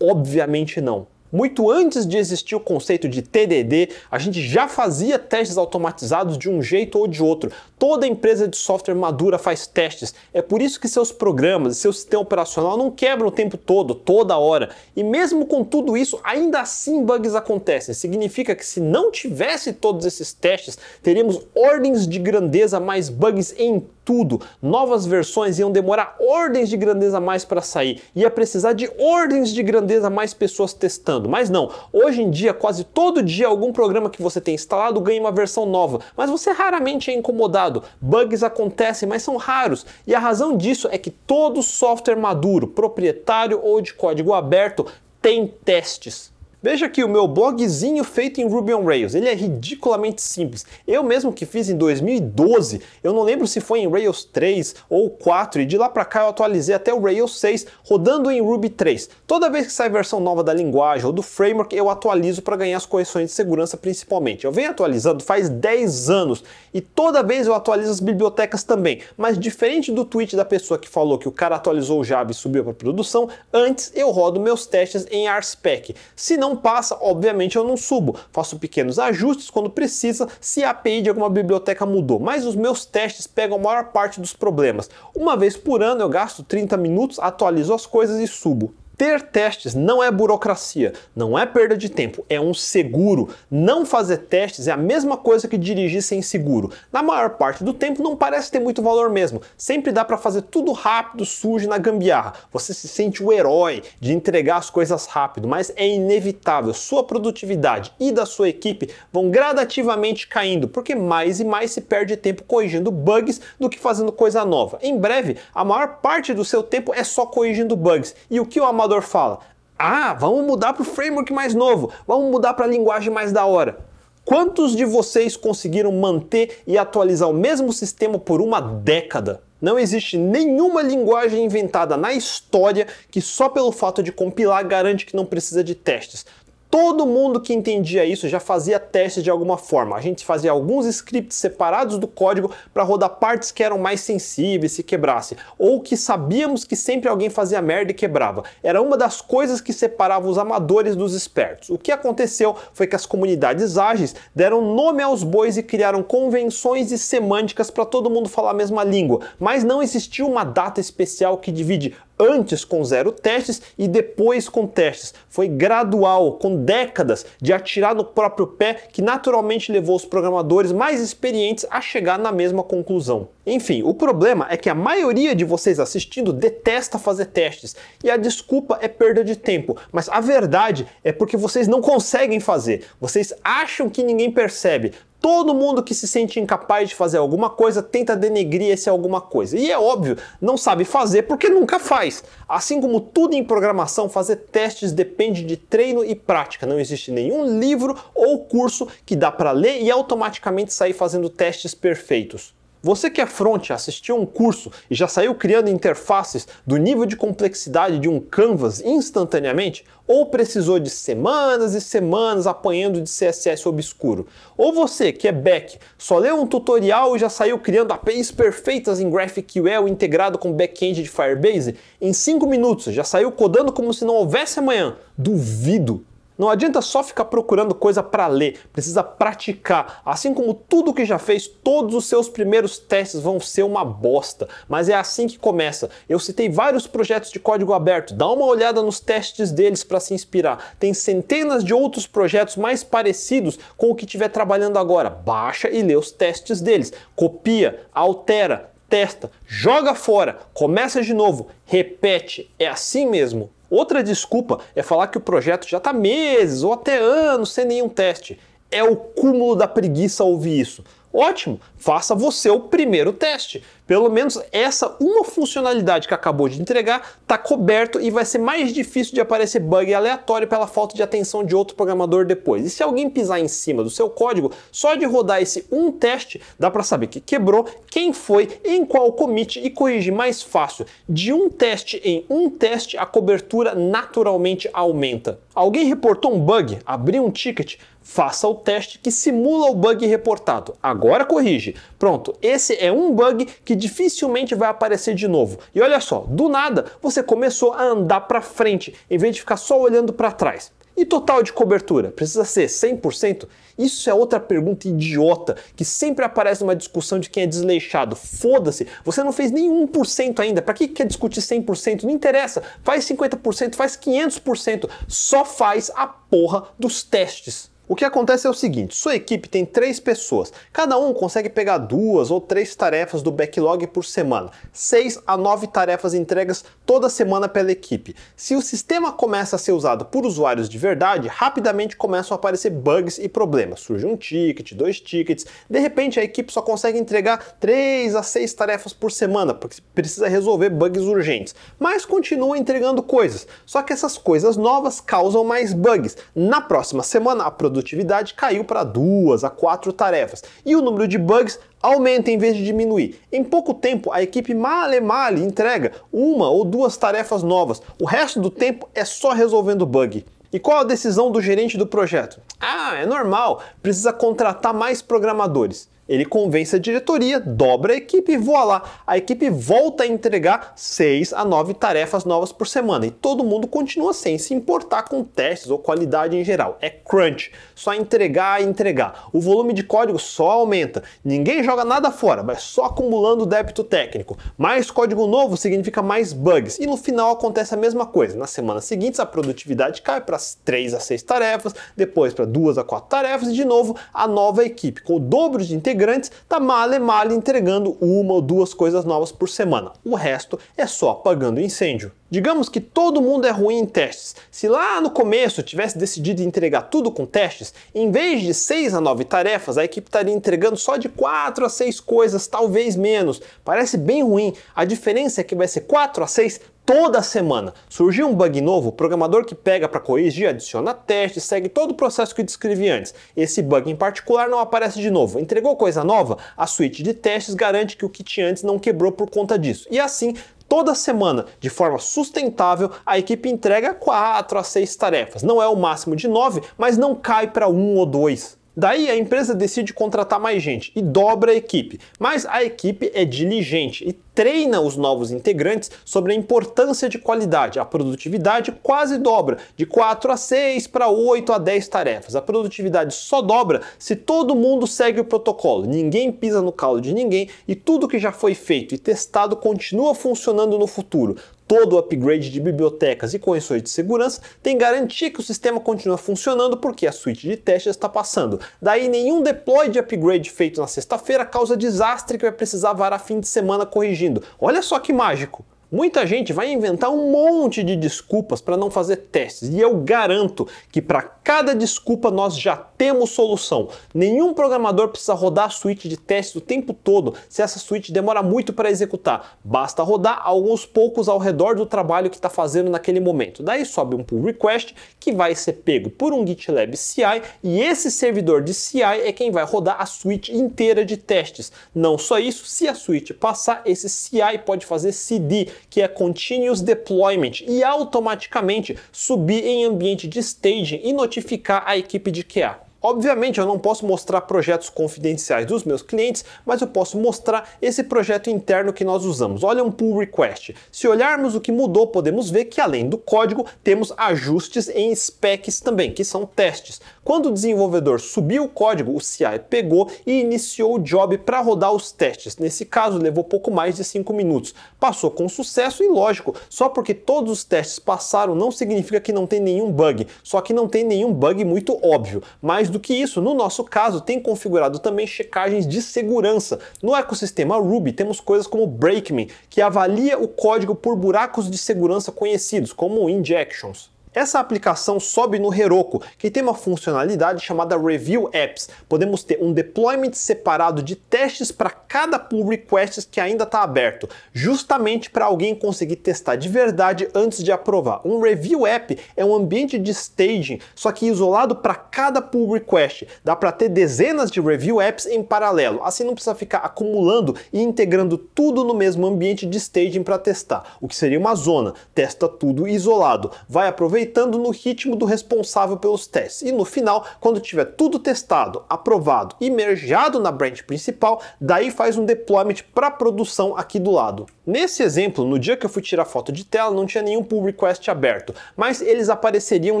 Obviamente não. Muito antes de existir o conceito de TDD, a gente já fazia testes automatizados de um jeito ou de outro. Toda empresa de software madura faz testes. É por isso que seus programas e seu sistema operacional não quebram o tempo todo, toda hora. E mesmo com tudo isso, ainda assim bugs acontecem. Significa que se não tivesse todos esses testes, teríamos ordens de grandeza mais bugs em tudo. Novas versões iam demorar ordens de grandeza a mais para sair. Ia precisar de ordens de grandeza a mais pessoas testando. Mas não, hoje em dia, quase todo dia, algum programa que você tem instalado ganha uma versão nova. Mas você raramente é incomodado. Bugs acontecem, mas são raros. E a razão disso é que todo software maduro, proprietário ou de código aberto, tem testes. Veja aqui o meu blogzinho feito em Ruby on Rails. Ele é ridiculamente simples. Eu mesmo que fiz em 2012, eu não lembro se foi em Rails 3 ou 4 e de lá para cá eu atualizei até o Rails 6 rodando em Ruby 3. Toda vez que sai versão nova da linguagem ou do framework, eu atualizo para ganhar as correções de segurança principalmente. Eu venho atualizando faz 10 anos e toda vez eu atualizo as bibliotecas também. Mas diferente do tweet da pessoa que falou que o cara atualizou o Java e subiu para produção, antes eu rodo meus testes em RSpec. Se não não passa, obviamente eu não subo. Faço pequenos ajustes quando precisa, se a API de alguma biblioteca mudou. Mas os meus testes pegam a maior parte dos problemas. Uma vez por ano eu gasto 30 minutos, atualizo as coisas e subo. Ter testes não é burocracia, não é perda de tempo, é um seguro. Não fazer testes é a mesma coisa que dirigir sem seguro. Na maior parte do tempo não parece ter muito valor mesmo. Sempre dá para fazer tudo rápido, sujo na gambiarra. Você se sente o herói de entregar as coisas rápido, mas é inevitável. Sua produtividade e da sua equipe vão gradativamente caindo, porque mais e mais se perde tempo corrigindo bugs do que fazendo coisa nova. Em breve, a maior parte do seu tempo é só corrigindo bugs. E o que o amador fala: ah, vamos mudar para o framework mais novo, vamos mudar para a linguagem mais da hora. Quantos de vocês conseguiram manter e atualizar o mesmo sistema por uma década? Não existe nenhuma linguagem inventada na história que só pelo fato de compilar garante que não precisa de testes. Todo mundo que entendia isso já fazia testes de alguma forma. A gente fazia alguns scripts separados do código para rodar partes que eram mais sensíveis se quebrasse, ou que sabíamos que sempre alguém fazia merda e quebrava. Era uma das coisas que separava os amadores dos espertos. O que aconteceu foi que as comunidades ágeis deram nome aos bois e criaram convenções e semânticas para todo mundo falar a mesma língua, mas não existia uma data especial que divide antes com zero testes e depois com testes. Foi gradual, com décadas de atirar no próprio pé, que naturalmente levou os programadores mais experientes a chegar na mesma conclusão. Enfim, o problema é que a maioria de vocês assistindo detesta fazer testes e a desculpa é perda de tempo, mas a verdade é porque vocês não conseguem fazer. Vocês acham que ninguém percebe, Todo mundo que se sente incapaz de fazer alguma coisa tenta denegrir esse alguma coisa. E é óbvio, não sabe fazer porque nunca faz. Assim como tudo em programação, fazer testes depende de treino e prática. Não existe nenhum livro ou curso que dá para ler e automaticamente sair fazendo testes perfeitos. Você que é front, assistiu um curso e já saiu criando interfaces do nível de complexidade de um canvas instantaneamente? Ou precisou de semanas e semanas apanhando de CSS obscuro? Ou você que é back, só leu um tutorial e já saiu criando APIs perfeitas em GraphQL integrado com backend de Firebase? Em 5 minutos já saiu codando como se não houvesse amanhã? Duvido! Não adianta só ficar procurando coisa para ler, precisa praticar. Assim como tudo que já fez, todos os seus primeiros testes vão ser uma bosta, mas é assim que começa. Eu citei vários projetos de código aberto, dá uma olhada nos testes deles para se inspirar. Tem centenas de outros projetos mais parecidos com o que estiver trabalhando agora. Baixa e lê os testes deles. Copia, altera, testa, joga fora, começa de novo, repete. É assim mesmo. Outra desculpa é falar que o projeto já está meses ou até anos sem nenhum teste. É o cúmulo da preguiça ouvir isso. Ótimo, faça você o primeiro teste. Pelo menos essa uma funcionalidade que acabou de entregar está coberto e vai ser mais difícil de aparecer bug aleatório pela falta de atenção de outro programador depois. E se alguém pisar em cima do seu código, só de rodar esse um teste, dá para saber que quebrou, quem foi, em qual commit e corrigir mais fácil. De um teste em um teste, a cobertura naturalmente aumenta. Alguém reportou um bug, abriu um ticket, faça o teste que simula o bug reportado. Agora corrige. Pronto, esse é um bug que dificilmente vai aparecer de novo. E olha só, do nada você começou a andar para frente em vez de ficar só olhando para trás. E total de cobertura? Precisa ser 100%? Isso é outra pergunta idiota que sempre aparece numa discussão de quem é desleixado. Foda-se, você não fez nem 1% ainda. Para que quer discutir 100%? Não interessa. Faz 50%, faz 500%. Só faz a porra dos testes. O que acontece é o seguinte: sua equipe tem três pessoas, cada um consegue pegar duas ou três tarefas do backlog por semana, seis a nove tarefas entregas toda semana pela equipe. Se o sistema começa a ser usado por usuários de verdade, rapidamente começam a aparecer bugs e problemas. Surge um ticket, dois tickets, de repente a equipe só consegue entregar três a seis tarefas por semana, porque precisa resolver bugs urgentes, mas continua entregando coisas. Só que essas coisas novas causam mais bugs. Na próxima semana, a produção produtividade caiu para duas a quatro tarefas e o número de bugs aumenta em vez de diminuir. Em pouco tempo, a equipe male male entrega uma ou duas tarefas novas. O resto do tempo é só resolvendo bug. E qual a decisão do gerente do projeto? Ah, é normal, precisa contratar mais programadores. Ele convence a diretoria, dobra a equipe e voa lá. A equipe volta a entregar 6 a 9 tarefas novas por semana e todo mundo continua sem se importar com testes ou qualidade em geral. É crunch, só entregar e entregar. O volume de código só aumenta. Ninguém joga nada fora, vai só acumulando débito técnico. Mais código novo significa mais bugs e no final acontece a mesma coisa. Nas semanas seguintes a produtividade cai para 3 a 6 tarefas, depois para 2 a 4 tarefas e de novo a nova equipe com o dobro de integrantes tá male male entregando uma ou duas coisas novas por semana. O resto é só apagando incêndio. Digamos que todo mundo é ruim em testes. Se lá no começo tivesse decidido entregar tudo com testes, em vez de 6 a 9 tarefas, a equipe estaria entregando só de 4 a 6 coisas, talvez menos. Parece bem ruim. A diferença é que vai ser 4 a 6 toda semana. Surgiu um bug novo, o programador que pega para corrigir adiciona testes, segue todo o processo que descrevi antes. Esse bug em particular não aparece de novo. Entregou coisa nova? A suíte de testes garante que o que tinha antes não quebrou por conta disso. E assim toda semana, de forma sustentável, a equipe entrega 4 a 6 tarefas. Não é o máximo de 9, mas não cai para 1 ou 2. Daí a empresa decide contratar mais gente e dobra a equipe, mas a equipe é diligente e treina os novos integrantes sobre a importância de qualidade. A produtividade quase dobra, de 4 a 6 para 8 a 10 tarefas. A produtividade só dobra se todo mundo segue o protocolo, ninguém pisa no calo de ninguém e tudo que já foi feito e testado continua funcionando no futuro todo o upgrade de bibliotecas e correções de segurança tem garantia que o sistema continua funcionando porque a suíte de testes está passando. Daí nenhum deploy de upgrade feito na sexta-feira causa desastre que vai precisar varar fim de semana corrigindo. Olha só que mágico! Muita gente vai inventar um monte de desculpas para não fazer testes e eu garanto que para cada desculpa nós já temos solução. Nenhum programador precisa rodar a suíte de testes o tempo todo se essa suíte demora muito para executar. Basta rodar alguns poucos ao redor do trabalho que está fazendo naquele momento. Daí sobe um pull request que vai ser pego por um GitLab CI e esse servidor de CI é quem vai rodar a suíte inteira de testes. Não só isso, se a suíte passar, esse CI pode fazer CD que é Continuous Deployment, e automaticamente subir em ambiente de staging e notificar a equipe de QA. Obviamente eu não posso mostrar projetos confidenciais dos meus clientes, mas eu posso mostrar esse projeto interno que nós usamos. Olha um pull request. Se olharmos o que mudou, podemos ver que além do código, temos ajustes em specs também, que são testes. Quando o desenvolvedor subiu o código, o CI pegou e iniciou o job para rodar os testes. Nesse caso, levou pouco mais de 5 minutos. Passou com sucesso e lógico, só porque todos os testes passaram não significa que não tem nenhum bug, só que não tem nenhum bug muito óbvio. Mais do que isso, no nosso caso, tem configurado também checagens de segurança. No ecossistema Ruby temos coisas como Breakme, que avalia o código por buracos de segurança conhecidos, como injections. Essa aplicação sobe no Heroku, que tem uma funcionalidade chamada Review Apps. Podemos ter um deployment separado de testes para cada pull request que ainda está aberto, justamente para alguém conseguir testar de verdade antes de aprovar. Um Review App é um ambiente de staging, só que isolado para cada pull request. Dá para ter dezenas de Review Apps em paralelo, assim não precisa ficar acumulando e integrando tudo no mesmo ambiente de staging para testar, o que seria uma zona. Testa tudo isolado, vai aproveitar aproveitando no ritmo do responsável pelos testes. E no final, quando tiver tudo testado, aprovado e mergeado na branch principal, daí faz um deployment para produção aqui do lado. Nesse exemplo, no dia que eu fui tirar foto de tela, não tinha nenhum pull request aberto, mas eles apareceriam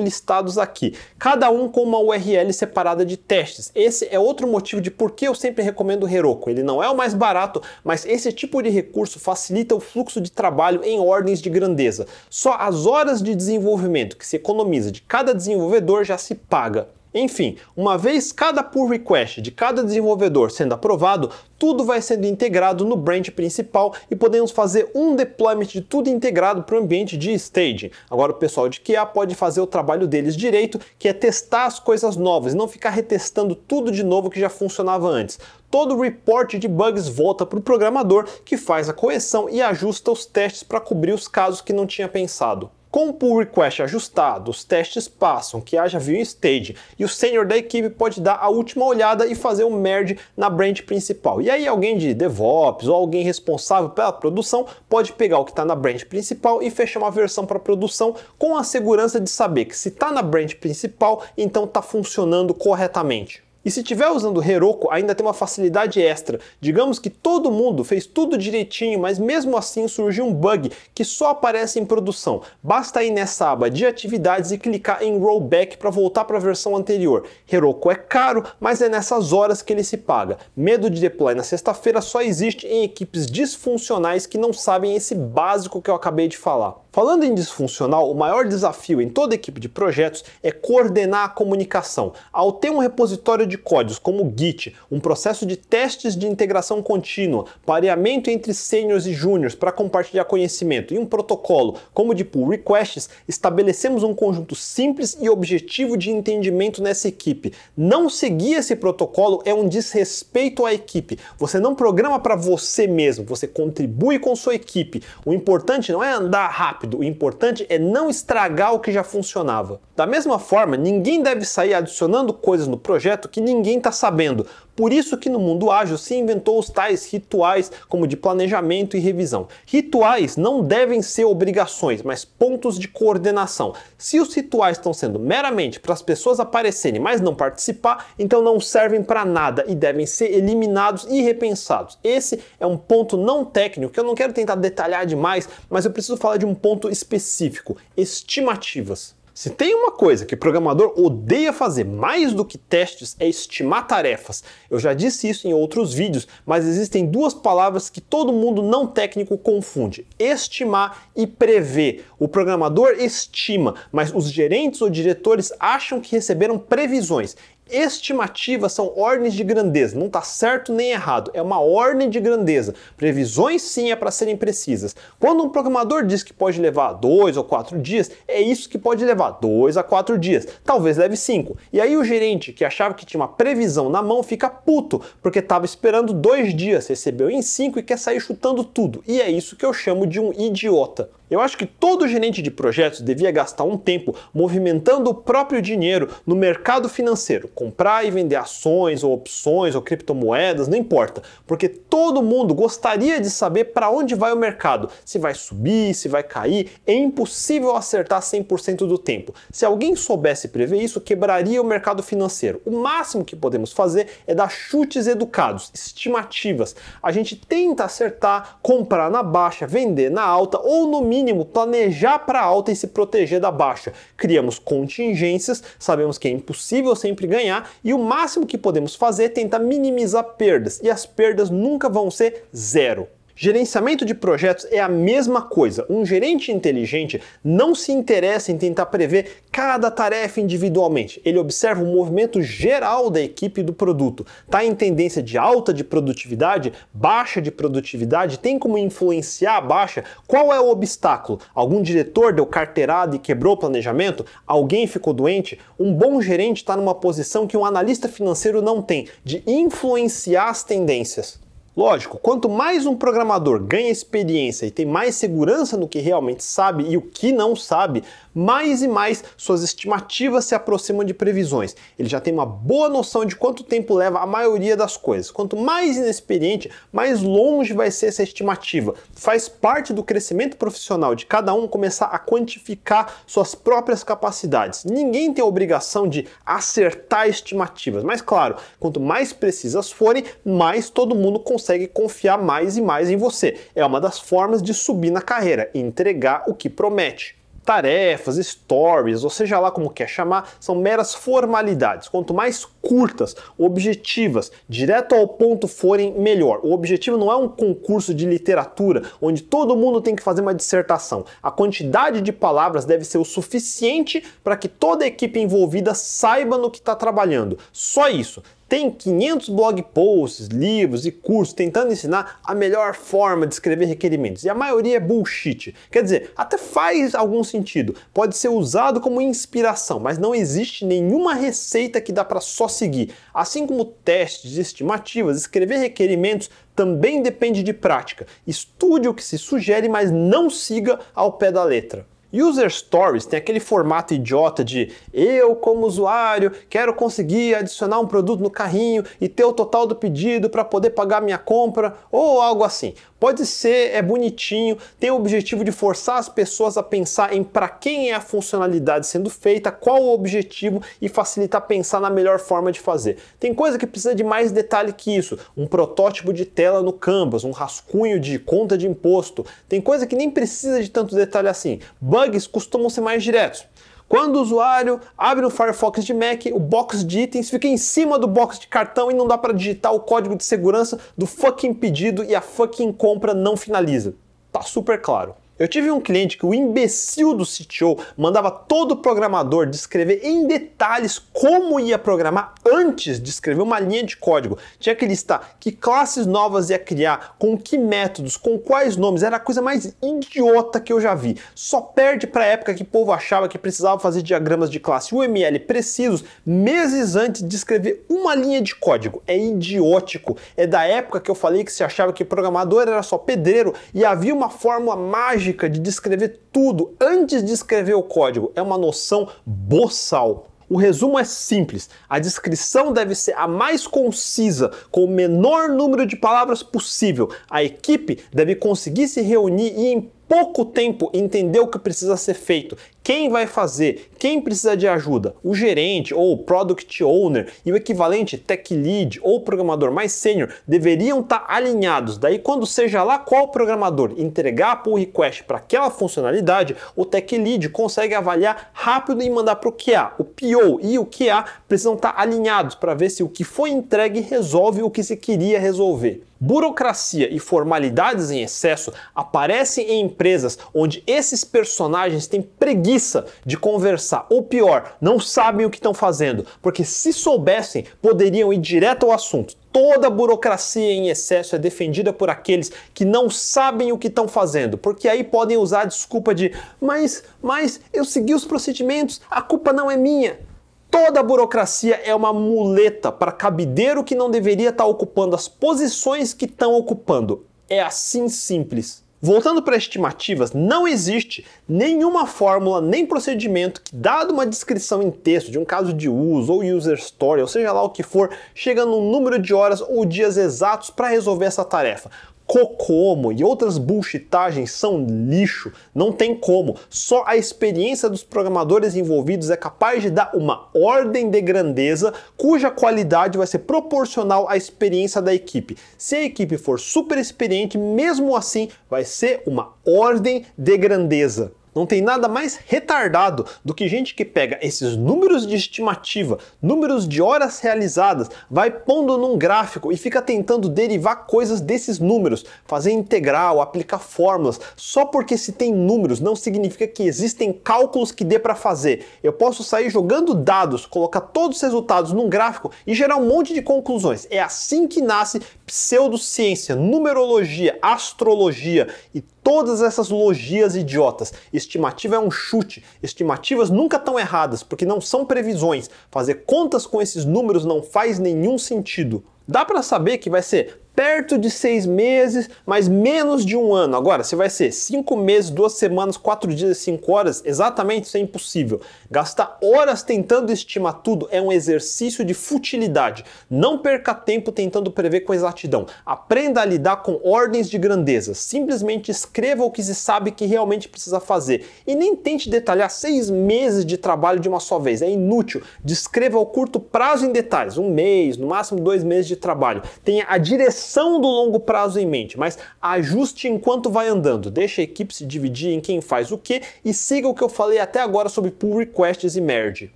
listados aqui, cada um com uma URL separada de testes. Esse é outro motivo de por que eu sempre recomendo o Heroku. Ele não é o mais barato, mas esse tipo de recurso facilita o fluxo de trabalho em ordens de grandeza. Só as horas de desenvolvimento que se economiza de cada desenvolvedor já se paga. Enfim, uma vez cada pull request de cada desenvolvedor sendo aprovado, tudo vai sendo integrado no branch principal e podemos fazer um deployment de tudo integrado para o ambiente de staging. Agora o pessoal de QA pode fazer o trabalho deles direito, que é testar as coisas novas e não ficar retestando tudo de novo que já funcionava antes. Todo o report de bugs volta para o programador que faz a correção e ajusta os testes para cobrir os casos que não tinha pensado. Com o pull request ajustado, os testes passam, que haja view stage, e o senior da equipe pode dar a última olhada e fazer um merge na branch principal. E aí alguém de DevOps ou alguém responsável pela produção pode pegar o que está na branch principal e fechar uma versão para produção com a segurança de saber que se está na branch principal, então está funcionando corretamente. E se estiver usando Heroku, ainda tem uma facilidade extra. Digamos que todo mundo fez tudo direitinho, mas mesmo assim surgiu um bug que só aparece em produção. Basta ir nessa aba de atividades e clicar em rollback para voltar para a versão anterior. Heroku é caro, mas é nessas horas que ele se paga. Medo de deploy na sexta-feira só existe em equipes disfuncionais que não sabem esse básico que eu acabei de falar. Falando em disfuncional, o maior desafio em toda equipe de projetos é coordenar a comunicação. Ao ter um repositório de códigos como o Git, um processo de testes de integração contínua, pareamento entre seniors e júniors para compartilhar conhecimento e um protocolo como o de pull requests, estabelecemos um conjunto simples e objetivo de entendimento nessa equipe. Não seguir esse protocolo é um desrespeito à equipe. Você não programa para você mesmo, você contribui com sua equipe. O importante não é andar rápido rápido. O importante é não estragar o que já funcionava. Da mesma forma, ninguém deve sair adicionando coisas no projeto que ninguém está sabendo. Por isso que no mundo ágil se inventou os tais rituais como de planejamento e revisão. Rituais não devem ser obrigações, mas pontos de coordenação. Se os rituais estão sendo meramente para as pessoas aparecerem, mas não participar, então não servem para nada e devem ser eliminados e repensados. Esse é um ponto não técnico que eu não quero tentar detalhar demais, mas eu preciso falar de um ponto específico: estimativas. Se tem uma coisa que programador odeia fazer mais do que testes é estimar tarefas. Eu já disse isso em outros vídeos, mas existem duas palavras que todo mundo não técnico confunde: estimar e prever. O programador estima, mas os gerentes ou diretores acham que receberam previsões. Estimativas são ordens de grandeza, não está certo nem errado, é uma ordem de grandeza. Previsões sim é para serem precisas. Quando um programador diz que pode levar dois ou quatro dias, é isso que pode levar dois a quatro dias, talvez leve cinco. E aí o gerente que achava que tinha uma previsão na mão fica puto porque estava esperando dois dias, recebeu em cinco e quer sair chutando tudo. E é isso que eu chamo de um idiota. Eu acho que todo gerente de projetos devia gastar um tempo movimentando o próprio dinheiro no mercado financeiro, comprar e vender ações ou opções ou criptomoedas, não importa, porque todo mundo gostaria de saber para onde vai o mercado, se vai subir, se vai cair, é impossível acertar 100% do tempo. Se alguém soubesse prever isso, quebraria o mercado financeiro. O máximo que podemos fazer é dar chutes educados, estimativas. A gente tenta acertar, comprar na baixa, vender na alta ou no mínimo mínimo, planejar para alta e se proteger da baixa. Criamos contingências, sabemos que é impossível sempre ganhar e o máximo que podemos fazer é tentar minimizar perdas, e as perdas nunca vão ser zero. Gerenciamento de projetos é a mesma coisa. Um gerente inteligente não se interessa em tentar prever cada tarefa individualmente. Ele observa o movimento geral da equipe do produto. Está em tendência de alta de produtividade, baixa de produtividade, tem como influenciar a baixa? Qual é o obstáculo? Algum diretor deu carteirada e quebrou o planejamento? Alguém ficou doente? Um bom gerente está numa posição que um analista financeiro não tem, de influenciar as tendências. Lógico, quanto mais um programador ganha experiência e tem mais segurança no que realmente sabe e o que não sabe, mais e mais suas estimativas se aproximam de previsões. Ele já tem uma boa noção de quanto tempo leva a maioria das coisas. Quanto mais inexperiente, mais longe vai ser essa estimativa. Faz parte do crescimento profissional de cada um começar a quantificar suas próprias capacidades. Ninguém tem a obrigação de acertar estimativas, mas claro, quanto mais precisas forem, mais todo mundo consegue consegue confiar mais e mais em você. É uma das formas de subir na carreira, entregar o que promete. Tarefas, stories, ou seja lá como quer chamar, são meras formalidades. Quanto mais curtas, objetivas, direto ao ponto forem, melhor. O objetivo não é um concurso de literatura onde todo mundo tem que fazer uma dissertação. A quantidade de palavras deve ser o suficiente para que toda a equipe envolvida saiba no que está trabalhando. Só isso tem 500 blog posts, livros e cursos tentando ensinar a melhor forma de escrever requerimentos. E a maioria é bullshit. Quer dizer, até faz algum sentido. Pode ser usado como inspiração, mas não existe nenhuma receita que dá para só seguir. Assim como testes, estimativas, escrever requerimentos também depende de prática. Estude o que se sugere, mas não siga ao pé da letra. User Stories tem aquele formato idiota de eu, como usuário, quero conseguir adicionar um produto no carrinho e ter o total do pedido para poder pagar minha compra ou algo assim. Pode ser, é bonitinho, tem o objetivo de forçar as pessoas a pensar em para quem é a funcionalidade sendo feita, qual o objetivo e facilitar pensar na melhor forma de fazer. Tem coisa que precisa de mais detalhe que isso, um protótipo de tela no Canvas, um rascunho de conta de imposto. Tem coisa que nem precisa de tanto detalhe assim. Bugs costumam ser mais diretos. Quando o usuário abre o Firefox de Mac, o box de itens fica em cima do box de cartão e não dá para digitar o código de segurança do fucking pedido e a fucking compra não finaliza. Tá super claro. Eu tive um cliente que o imbecil do CTO mandava todo programador descrever em detalhes como ia programar antes de escrever uma linha de código. Tinha que listar que classes novas ia criar, com que métodos, com quais nomes. Era a coisa mais idiota que eu já vi. Só perde para a época que o povo achava que precisava fazer diagramas de classe UML precisos meses antes de escrever uma linha de código. É idiótico. É da época que eu falei que se achava que programador era só pedreiro e havia uma fórmula mágica lógica de descrever tudo antes de escrever o código é uma noção boçal. O resumo é simples. A descrição deve ser a mais concisa, com o menor número de palavras possível. A equipe deve conseguir se reunir e em pouco tempo entender o que precisa ser feito, quem vai fazer, quem precisa de ajuda, o gerente ou o product owner e o equivalente tech lead ou programador mais sênior deveriam estar alinhados. Daí, quando seja lá qual programador entregar a pull request para aquela funcionalidade, o tech lead consegue avaliar rápido e mandar para o QA. O PO e o QA precisam estar alinhados para ver se o que foi entregue resolve o que se queria resolver. Burocracia e formalidades em excesso aparecem em empresas onde esses personagens têm preguiça de conversar, ou pior, não sabem o que estão fazendo, porque se soubessem, poderiam ir direto ao assunto. Toda burocracia em excesso é defendida por aqueles que não sabem o que estão fazendo, porque aí podem usar a desculpa de mas, mas eu segui os procedimentos, a culpa não é minha. Toda a burocracia é uma muleta para cabideiro que não deveria estar tá ocupando as posições que estão ocupando. É assim simples. Voltando para estimativas, não existe nenhuma fórmula nem procedimento que, dado uma descrição em texto de um caso de uso ou user story, ou seja lá o que for, chega num número de horas ou dias exatos para resolver essa tarefa. Cocomo e outras bullshitagens são lixo, não tem como. Só a experiência dos programadores envolvidos é capaz de dar uma ordem de grandeza cuja qualidade vai ser proporcional à experiência da equipe. Se a equipe for super experiente, mesmo assim vai ser uma ordem de grandeza. Não tem nada mais retardado do que gente que pega esses números de estimativa, números de horas realizadas, vai pondo num gráfico e fica tentando derivar coisas desses números, fazer integral, aplicar fórmulas. Só porque se tem números não significa que existem cálculos que dê para fazer. Eu posso sair jogando dados, colocar todos os resultados num gráfico e gerar um monte de conclusões. É assim que nasce pseudociência, numerologia, astrologia e todas essas logias idiotas. Estimativa é um chute. Estimativas nunca estão erradas, porque não são previsões. Fazer contas com esses números não faz nenhum sentido. Dá para saber que vai ser perto de seis meses, mas menos de um ano. Agora, se vai ser cinco meses, duas semanas, quatro dias, cinco horas, exatamente isso é impossível. Gastar horas tentando estimar tudo é um exercício de futilidade. Não perca tempo tentando prever com exatidão. Aprenda a lidar com ordens de grandeza. Simplesmente escreva o que se sabe que realmente precisa fazer. E nem tente detalhar seis meses de trabalho de uma só vez. É inútil. Descreva o curto prazo em detalhes, um mês, no máximo dois meses de trabalho. Tenha a direção do longo prazo em mente, mas ajuste enquanto vai andando. Deixe a equipe se dividir em quem faz o que e siga o que eu falei até agora sobre pull requests e merge.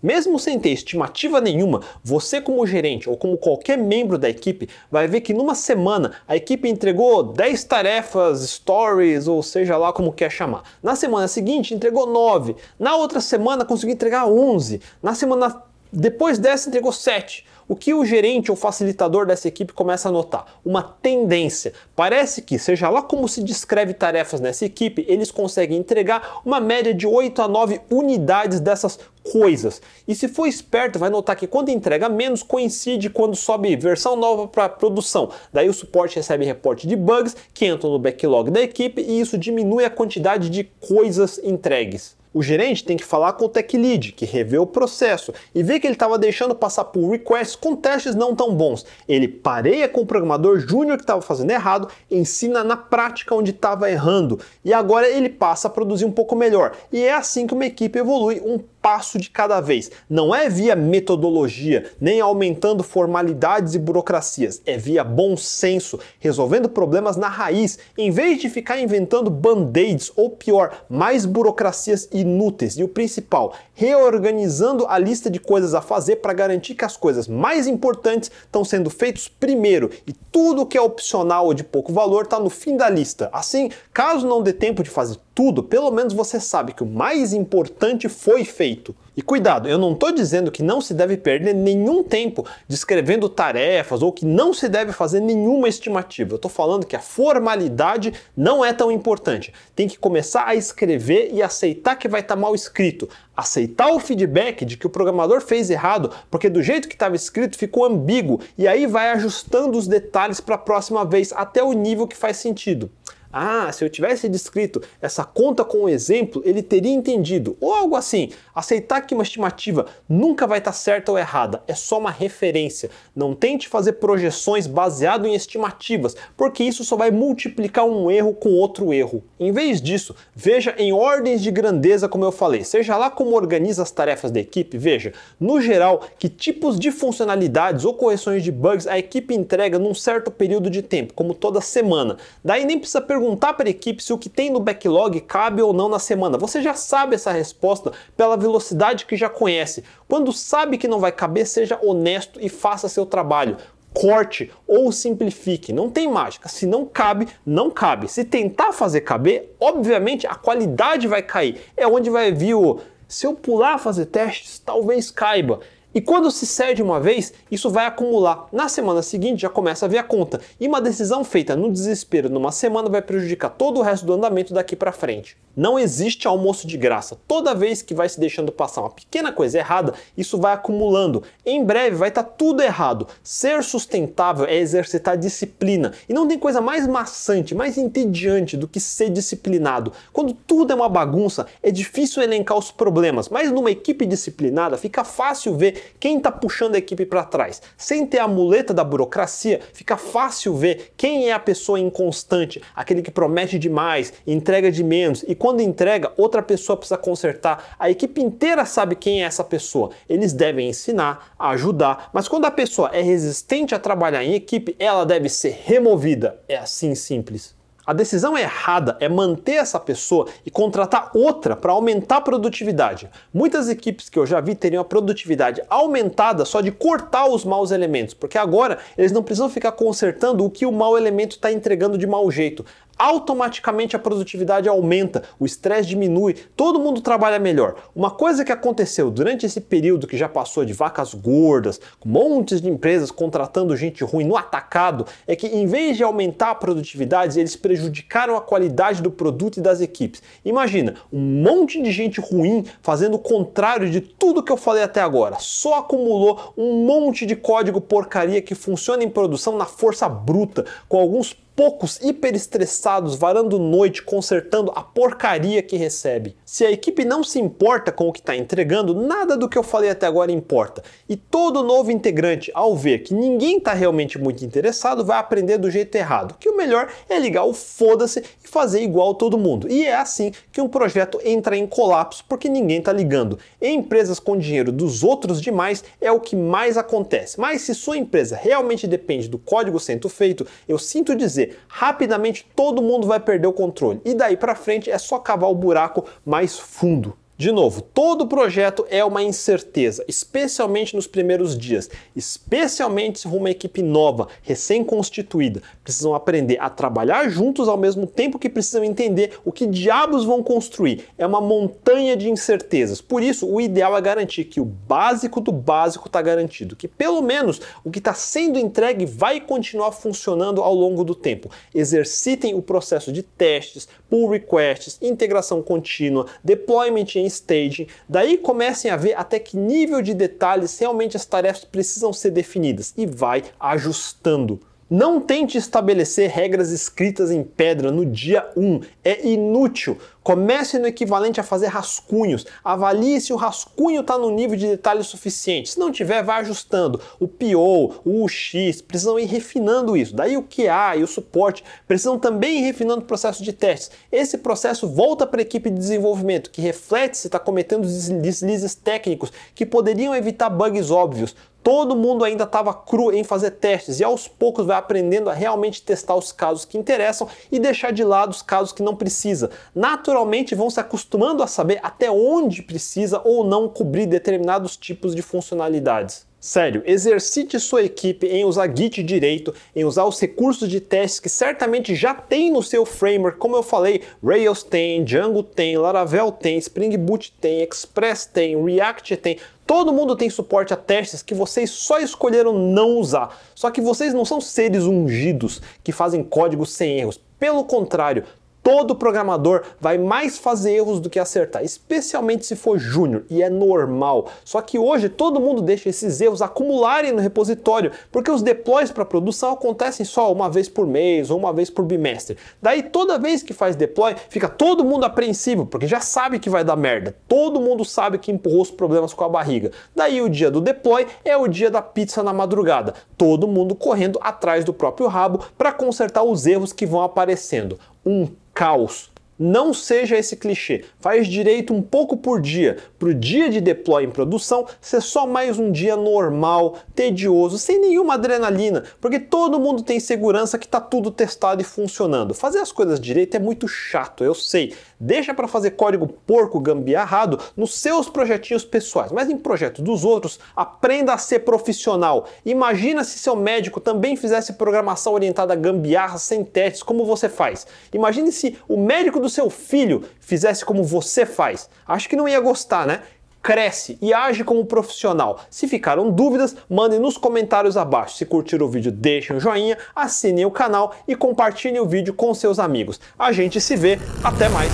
Mesmo sem ter estimativa nenhuma, você como gerente ou como qualquer membro da equipe vai ver que numa semana a equipe entregou 10 tarefas, stories, ou seja lá como quer chamar. Na semana seguinte entregou 9, na outra semana conseguiu entregar 11, na semana depois dessa entregou 7. O que o gerente ou facilitador dessa equipe começa a notar? Uma tendência. Parece que, seja lá como se descreve tarefas nessa equipe, eles conseguem entregar uma média de 8 a 9 unidades dessas coisas. E se for esperto, vai notar que quando entrega menos, coincide quando sobe versão nova para produção. Daí o suporte recebe reporte de bugs que entram no backlog da equipe e isso diminui a quantidade de coisas entregues. O gerente tem que falar com o tech lead, que revê o processo e vê que ele estava deixando passar por requests com testes não tão bons. Ele pareia com o programador júnior que estava fazendo errado, ensina na prática onde estava errando e agora ele passa a produzir um pouco melhor. E é assim que uma equipe evolui um passo de cada vez. Não é via metodologia, nem aumentando formalidades e burocracias. É via bom senso, resolvendo problemas na raiz, em vez de ficar inventando band-aids ou pior, mais burocracias inúteis. E o principal, reorganizando a lista de coisas a fazer para garantir que as coisas mais importantes estão sendo feitas primeiro e tudo que é opcional ou de pouco valor está no fim da lista. Assim, caso não dê tempo de fazer tudo, pelo menos você sabe que o mais importante foi feito. E cuidado, eu não estou dizendo que não se deve perder nenhum tempo descrevendo tarefas ou que não se deve fazer nenhuma estimativa. Eu estou falando que a formalidade não é tão importante. Tem que começar a escrever e aceitar que vai estar tá mal escrito. Aceitar o feedback de que o programador fez errado, porque do jeito que estava escrito ficou ambíguo, e aí vai ajustando os detalhes para a próxima vez até o nível que faz sentido. Ah, se eu tivesse descrito essa conta com um exemplo, ele teria entendido. Ou algo assim. Aceitar que uma estimativa nunca vai estar certa ou errada, é só uma referência. Não tente fazer projeções baseado em estimativas, porque isso só vai multiplicar um erro com outro erro. Em vez disso, veja em ordens de grandeza, como eu falei. Seja lá como organiza as tarefas da equipe, veja, no geral, que tipos de funcionalidades ou correções de bugs a equipe entrega num certo período de tempo, como toda semana. Daí nem precisa perguntar perguntar para a equipe se o que tem no backlog cabe ou não na semana. Você já sabe essa resposta pela velocidade que já conhece. Quando sabe que não vai caber, seja honesto e faça seu trabalho corte ou simplifique. Não tem mágica. Se não cabe, não cabe. Se tentar fazer caber, obviamente a qualidade vai cair. É onde vai vir o. Se eu pular fazer testes, talvez caiba. E quando se cede uma vez, isso vai acumular. Na semana seguinte já começa a ver a conta. E uma decisão feita no desespero numa semana vai prejudicar todo o resto do andamento daqui para frente. Não existe almoço de graça. Toda vez que vai se deixando passar uma pequena coisa errada, isso vai acumulando. Em breve vai estar tá tudo errado. Ser sustentável é exercitar disciplina. E não tem coisa mais maçante, mais entediante do que ser disciplinado. Quando tudo é uma bagunça, é difícil elencar os problemas, mas numa equipe disciplinada fica fácil ver quem está puxando a equipe para trás. Sem ter a muleta da burocracia, fica fácil ver quem é a pessoa inconstante, aquele que promete demais, entrega de menos e quando entrega, outra pessoa precisa consertar. A equipe inteira sabe quem é essa pessoa. Eles devem ensinar, ajudar, mas quando a pessoa é resistente a trabalhar em equipe, ela deve ser removida. É assim simples. A decisão errada é manter essa pessoa e contratar outra para aumentar a produtividade. Muitas equipes que eu já vi teriam a produtividade aumentada só de cortar os maus elementos, porque agora eles não precisam ficar consertando o que o mau elemento está entregando de mau jeito automaticamente a produtividade aumenta, o estresse diminui, todo mundo trabalha melhor. Uma coisa que aconteceu durante esse período que já passou de vacas gordas, com montes de empresas contratando gente ruim no atacado, é que em vez de aumentar a produtividade, eles prejudicaram a qualidade do produto e das equipes. Imagina, um monte de gente ruim fazendo o contrário de tudo que eu falei até agora, só acumulou um monte de código porcaria que funciona em produção na força bruta, com alguns poucos hiperestressados varando noite consertando a porcaria que recebe. Se a equipe não se importa com o que está entregando, nada do que eu falei até agora importa. E todo novo integrante, ao ver que ninguém está realmente muito interessado, vai aprender do jeito errado. Que o melhor é ligar o foda-se e fazer igual todo mundo. E é assim que um projeto entra em colapso porque ninguém está ligando. Em empresas com dinheiro dos outros demais é o que mais acontece. Mas se sua empresa realmente depende do código sendo feito, eu sinto dizer rapidamente todo mundo vai perder o controle. E daí para frente é só cavar o buraco mais fundo. De novo, todo projeto é uma incerteza, especialmente nos primeiros dias, especialmente se for uma equipe nova, recém-constituída. Precisam aprender a trabalhar juntos ao mesmo tempo que precisam entender o que diabos vão construir. É uma montanha de incertezas. Por isso, o ideal é garantir que o básico do básico está garantido, que pelo menos o que está sendo entregue vai continuar funcionando ao longo do tempo. Exercitem o processo de testes, pull requests, integração contínua, deployment em staging, daí comecem a ver até que nível de detalhes realmente as tarefas precisam ser definidas e vai ajustando. Não tente estabelecer regras escritas em pedra no dia 1, é inútil. Comece no equivalente a fazer rascunhos. Avalie se o rascunho está no nível de detalhe suficiente. Se não tiver, vá ajustando. O PO, o UX precisam ir refinando isso. Daí o QA e o suporte precisam também ir refinando o processo de testes. Esse processo volta para a equipe de desenvolvimento, que reflete se está cometendo deslizes técnicos que poderiam evitar bugs óbvios. Todo mundo ainda estava cru em fazer testes e aos poucos vai aprendendo a realmente testar os casos que interessam e deixar de lado os casos que não precisa. Naturalmente vão se acostumando a saber até onde precisa ou não cobrir determinados tipos de funcionalidades. Sério, exercite sua equipe em usar Git direito, em usar os recursos de testes que certamente já tem no seu framework, como eu falei, Rails tem, Django tem, Laravel tem, Spring Boot tem, Express tem, React tem, Todo mundo tem suporte a testes que vocês só escolheram não usar. Só que vocês não são seres ungidos que fazem código sem erros. Pelo contrário, Todo programador vai mais fazer erros do que acertar, especialmente se for júnior, e é normal. Só que hoje todo mundo deixa esses erros acumularem no repositório, porque os deploys para produção acontecem só uma vez por mês ou uma vez por bimestre. Daí toda vez que faz deploy, fica todo mundo apreensivo, porque já sabe que vai dar merda. Todo mundo sabe que empurrou os problemas com a barriga. Daí o dia do deploy é o dia da pizza na madrugada. Todo mundo correndo atrás do próprio rabo para consertar os erros que vão aparecendo. Um caos. Não seja esse clichê. Faz direito um pouco por dia. Para o dia de deploy em produção ser só mais um dia normal, tedioso, sem nenhuma adrenalina, porque todo mundo tem segurança que está tudo testado e funcionando. Fazer as coisas direito é muito chato, eu sei. Deixa para fazer código porco gambiarrado nos seus projetinhos pessoais, mas em projetos dos outros, aprenda a ser profissional. Imagina se seu médico também fizesse programação orientada a gambiarra sem testes, como você faz. Imagine se o médico do seu filho fizesse como você faz. Acho que não ia gostar, né? cresce e age como profissional. Se ficaram dúvidas, mandem nos comentários abaixo. Se curtiram o vídeo, deixem um joinha, assinem o canal e compartilhem o vídeo com seus amigos. A gente se vê, até mais!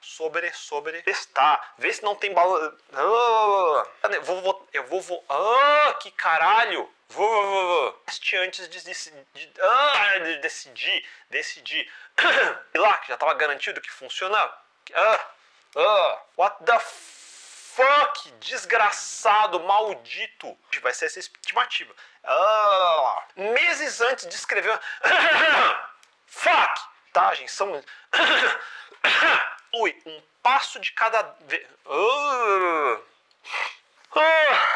Sobre, sobre, testar, vê se não tem. Vou, vou, eu vou, vou. Ah, que caralho! Vou, vou, vou, antes de, de, ah, de decidir, decidir. E lá, que já estava garantido que funcionava. Ah, ah, what the fuck? Desgraçado, maldito. Vai ser essa estimativa. Ah, meses antes de escrever. fuck! Tá, gente, são. Ui, um passo de cada vez. Uh, uh,